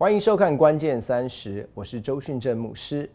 欢迎收看《关键三十》，我是周训正牧师。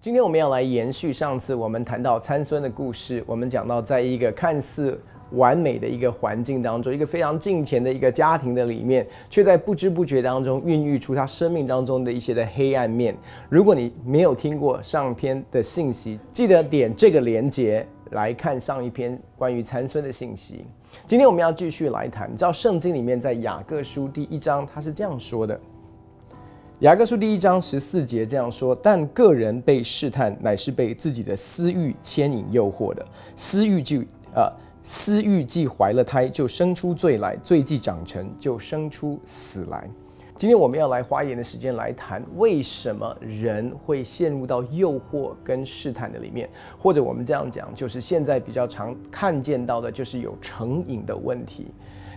今天我们要来延续上次我们谈到参孙的故事，我们讲到在一个看似完美的一个环境当中，一个非常近前的一个家庭的里面，却在不知不觉当中孕育出他生命当中的一些的黑暗面。如果你没有听过上篇的信息，记得点这个连接来看上一篇关于参孙的信息。今天我们要继续来谈，你知道圣经里面在雅各书第一章，他是这样说的：雅各书第一章十四节这样说，但个人被试探，乃是被自己的私欲牵引诱惑的，私欲就呃。私欲既怀了胎，就生出罪来；罪既长成，就生出死来。今天我们要来花一点的时间来谈，为什么人会陷入到诱惑跟试探的里面，或者我们这样讲，就是现在比较常看见到的，就是有成瘾的问题。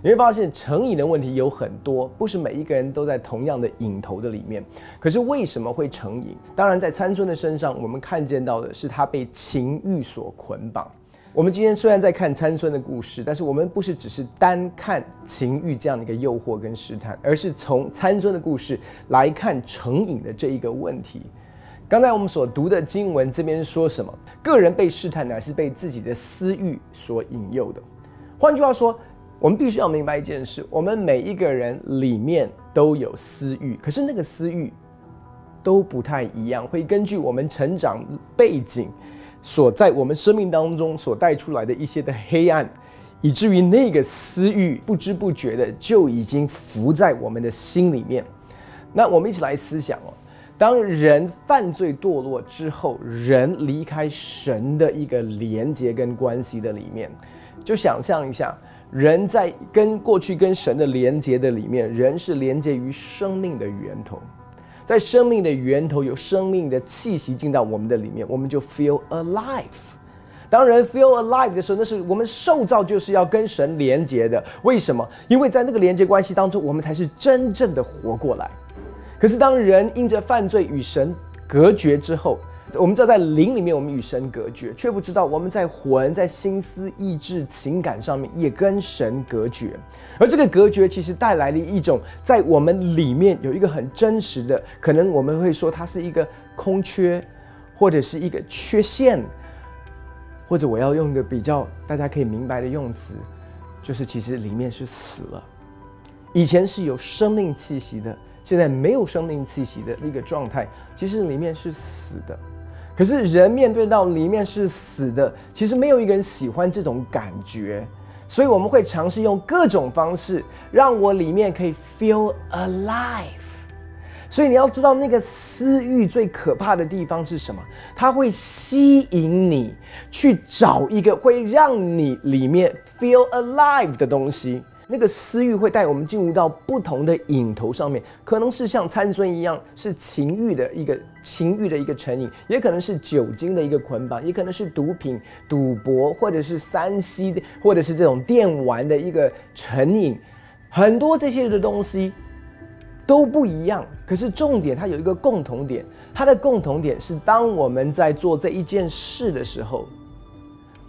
你会发现，成瘾的问题有很多，不是每一个人都在同样的瘾头的里面。可是为什么会成瘾？当然，在参孙的身上，我们看见到的是他被情欲所捆绑。我们今天虽然在看参孙的故事，但是我们不是只是单看情欲这样的一个诱惑跟试探，而是从参孙的故事来看成瘾的这一个问题。刚才我们所读的经文这边说什么？个人被试探乃是被自己的私欲所引诱的。换句话说，我们必须要明白一件事：我们每一个人里面都有私欲，可是那个私欲都不太一样，会根据我们成长背景。所在我们生命当中所带出来的一些的黑暗，以至于那个私欲不知不觉的就已经浮在我们的心里面。那我们一起来思想哦，当人犯罪堕落之后，人离开神的一个连接跟关系的里面，就想象一下，人在跟过去跟神的连接的里面，人是连接于生命的源头。在生命的源头有生命的气息进到我们的里面，我们就 feel alive。当人 feel alive 的时候，那是我们受造就是要跟神连接的。为什么？因为在那个连接关系当中，我们才是真正的活过来。可是当人因着犯罪与神隔绝之后，我们知道，在灵里面，我们与神隔绝，却不知道我们在魂、在心思、意志、情感上面也跟神隔绝。而这个隔绝，其实带来了一种在我们里面有一个很真实的，可能我们会说它是一个空缺，或者是一个缺陷，或者我要用一个比较大家可以明白的用词，就是其实里面是死了。以前是有生命气息的，现在没有生命气息的那个状态，其实里面是死的。可是人面对到里面是死的，其实没有一个人喜欢这种感觉，所以我们会尝试用各种方式让我里面可以 feel alive。所以你要知道，那个私欲最可怕的地方是什么？它会吸引你去找一个会让你里面 feel alive 的东西。那个私欲会带我们进入到不同的瘾头上面，可能是像参孙一样，是情欲的一个情欲的一个成瘾，也可能是酒精的一个捆绑，也可能是毒品、赌博，或者是三 C 的，或者是这种电玩的一个成瘾。很多这些的东西都不一样，可是重点它有一个共同点，它的共同点是当我们在做这一件事的时候。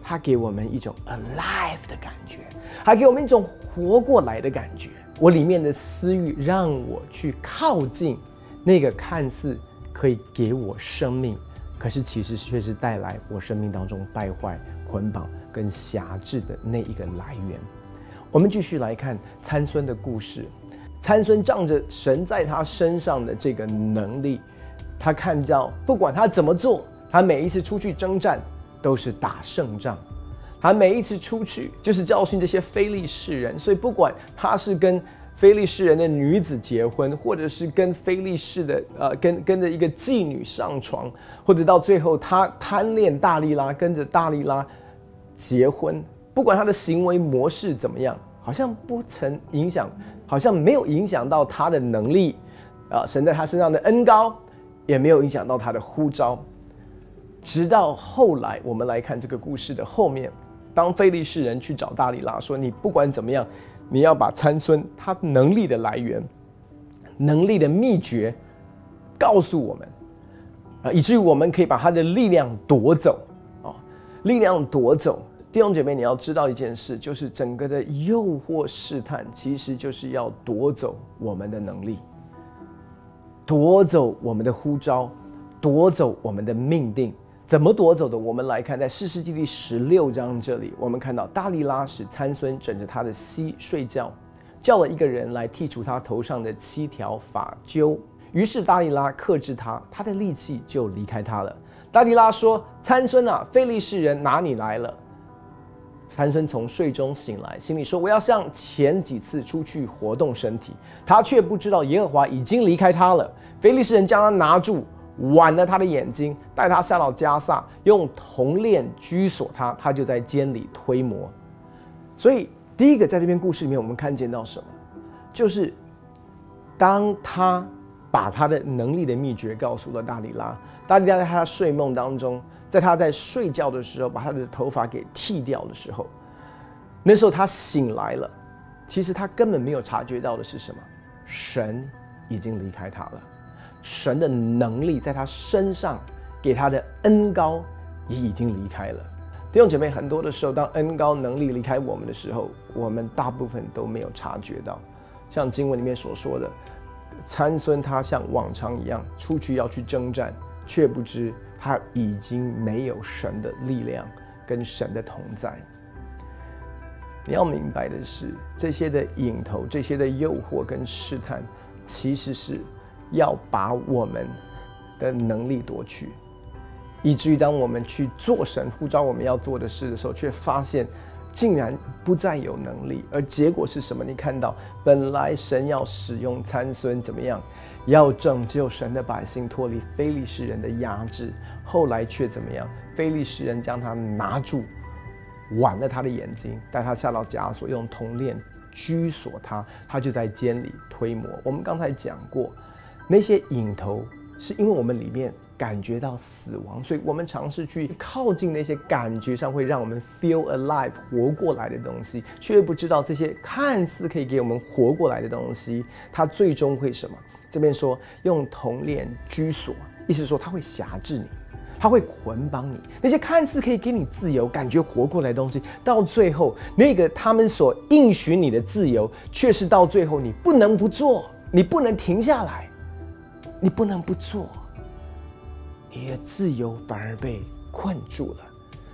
它给我们一种 alive 的感觉，还给我们一种活过来的感觉。我里面的私欲让我去靠近那个看似可以给我生命，可是其实却是带来我生命当中败坏、捆绑跟辖制的那一个来源。我们继续来看参孙的故事。参孙仗着神在他身上的这个能力，他看到不管他怎么做，他每一次出去征战。都是打胜仗，他每一次出去就是教训这些非利士人，所以不管他是跟非利士人的女子结婚，或者是跟非利士的呃跟跟着一个妓女上床，或者到最后他贪恋大力拉，跟着大力拉结婚，不管他的行为模式怎么样，好像不曾影响，好像没有影响到他的能力啊，神在他身上的恩高，也没有影响到他的呼召。直到后来，我们来看这个故事的后面，当菲利士人去找大力拉说：“你不管怎么样，你要把参孙他能力的来源、能力的秘诀告诉我们。”啊，以至于我们可以把他的力量夺走啊，力量夺走。弟兄姐妹，你要知道一件事，就是整个的诱惑试探，其实就是要夺走我们的能力，夺走我们的呼召，夺走我们的命定。怎么夺走的？我们来看，在四世纪第十六章这里，我们看到大利拉使参孙枕着他的膝睡觉，叫了一个人来剔除他头上的七条发揪。于是大利拉克制他，他的力气就离开他了。大利拉说：“参孙啊，非利士人拿你来了。”参孙从睡中醒来，心里说：“我要像前几次出去活动身体。”他却不知道耶和华已经离开他了。非利士人将他拿住。剜了他的眼睛，带他下到加萨，用铜链拘锁他，他就在监里推磨。所以，第一个在这篇故事里面，我们看见到什么？就是当他把他的能力的秘诀告诉了大里拉，大里拉在他睡梦当中，在他在睡觉的时候，把他的头发给剃掉的时候，那时候他醒来了，其实他根本没有察觉到的是什么？神已经离开他了。神的能力在他身上给他的恩高也已经离开了。弟兄姐妹，很多的时候，当恩高能力离开我们的时候，我们大部分都没有察觉到。像经文里面所说的，参孙他像往常一样出去要去征战，却不知他已经没有神的力量跟神的同在。你要明白的是，这些的引头、这些的诱惑跟试探，其实是。要把我们的能力夺去，以至于当我们去做神呼召我们要做的事的时候，却发现竟然不再有能力。而结果是什么？你看到，本来神要使用参孙怎么样，要拯救神的百姓脱离非利士人的压制，后来却怎么样？非利士人将他拿住，剜了他的眼睛，带他下到枷锁，用铜链拘锁他，他就在监里推磨。我们刚才讲过。那些影头是因为我们里面感觉到死亡，所以我们尝试去靠近那些感觉上会让我们 feel alive 活过来的东西，却不知道这些看似可以给我们活过来的东西，它最终会什么？这边说用铜链拘锁，意思是说它会辖制你，它会捆绑你。那些看似可以给你自由、感觉活过来的东西，到最后那个他们所应许你的自由，却是到最后你不能不做，你不能停下来。你不能不做，你的自由反而被困住了。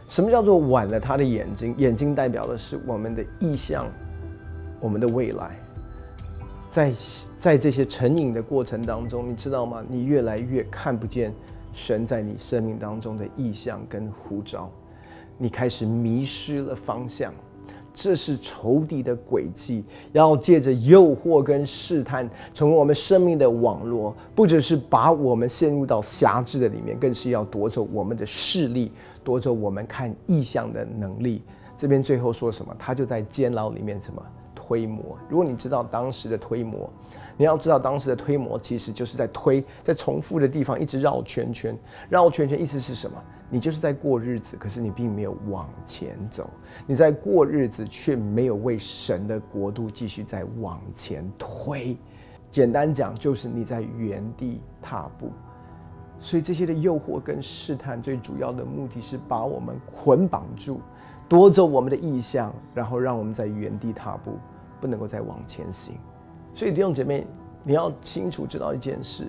什么叫做晚了他的眼睛？眼睛代表的是我们的意向，我们的未来。在在这些成瘾的过程当中，你知道吗？你越来越看不见神在你生命当中的意向跟呼召，你开始迷失了方向。这是仇敌的诡计，要借着诱惑跟试探，成为我们生命的网络，不只是把我们陷入到狭制的里面，更是要夺走我们的视力，夺走我们看意象的能力。这边最后说什么？他就在监牢里面什么推磨？如果你知道当时的推磨。你要知道，当时的推磨其实就是在推，在重复的地方一直绕圈圈，绕圈圈意思是什么？你就是在过日子，可是你并没有往前走，你在过日子，却没有为神的国度继续在往前推。简单讲，就是你在原地踏步。所以这些的诱惑跟试探，最主要的目的是把我们捆绑住，夺走我们的意向，然后让我们在原地踏步，不能够再往前行。所以弟兄姐妹，你要清楚知道一件事：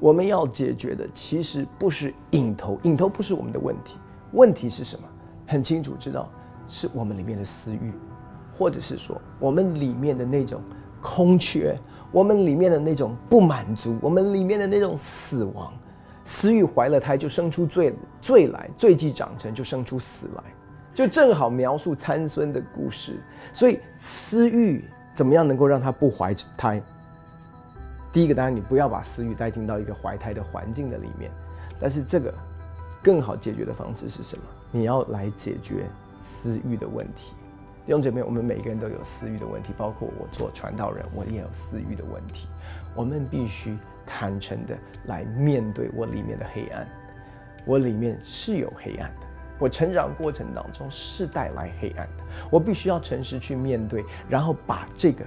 我们要解决的其实不是引头，引头不是我们的问题。问题是什么？很清楚知道，是我们里面的私欲，或者是说我们里面的那种空缺，我们里面的那种不满足，我们里面的那种死亡。私欲怀了胎，就生出罪罪来；罪既长成，就生出死来。就正好描述参孙的故事。所以私欲。怎么样能够让他不怀胎？第一个，当然你不要把私欲带进到一个怀胎的环境的里面。但是这个更好解决的方式是什么？你要来解决私欲的问题。弟兄姐妹，我们每个人都有私欲的问题，包括我做传道人，我也有私欲的问题。我们必须坦诚的来面对我里面的黑暗。我里面是有黑暗的。我成长过程当中是带来黑暗的，我必须要诚实去面对，然后把这个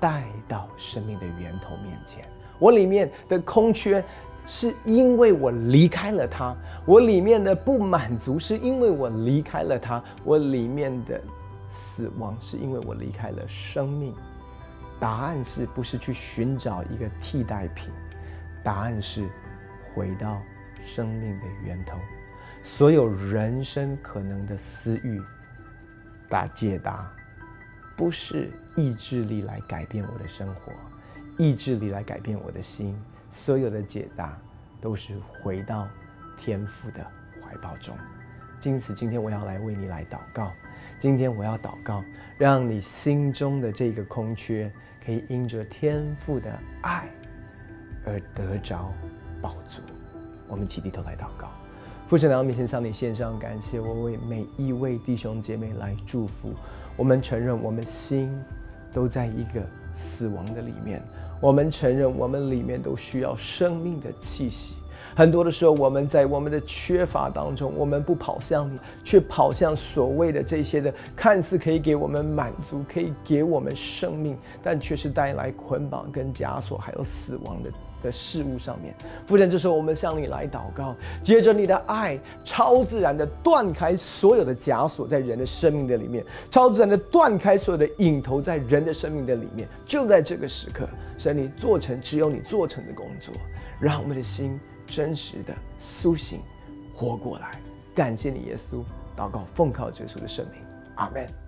带到生命的源头面前。我里面的空缺是因为我离开了他，我里面的不满足是因为我离开了他，我里面的死亡是因为我离开了生命。答案是不是去寻找一个替代品？答案是回到生命的源头。所有人生可能的私欲，答解答，不是意志力来改变我的生活，意志力来改变我的心。所有的解答都是回到天父的怀抱中。因此，今天我要来为你来祷告。今天我要祷告，让你心中的这个空缺，可以因着天父的爱而得着饱足。我们起低头来祷告。父神来到面前向你献上感谢，我为每一位弟兄姐妹来祝福。我们承认，我们心都在一个死亡的里面。我们承认，我们里面都需要生命的气息。很多的时候，我们在我们的缺乏当中，我们不跑向你，却跑向所谓的这些的看似可以给我们满足、可以给我们生命，但却是带来捆绑、跟枷锁，还有死亡的。的事物上面，父神，这时候我们向你来祷告，接着你的爱超自然的断开所有的枷锁在人的生命的里面，超自然的断开所有的影头在人的生命的里面。就在这个时刻，神，你做成只有你做成的工作，让我们的心真实的苏醒、活过来。感谢你，耶稣，祷告奉靠耶稣的圣名，阿门。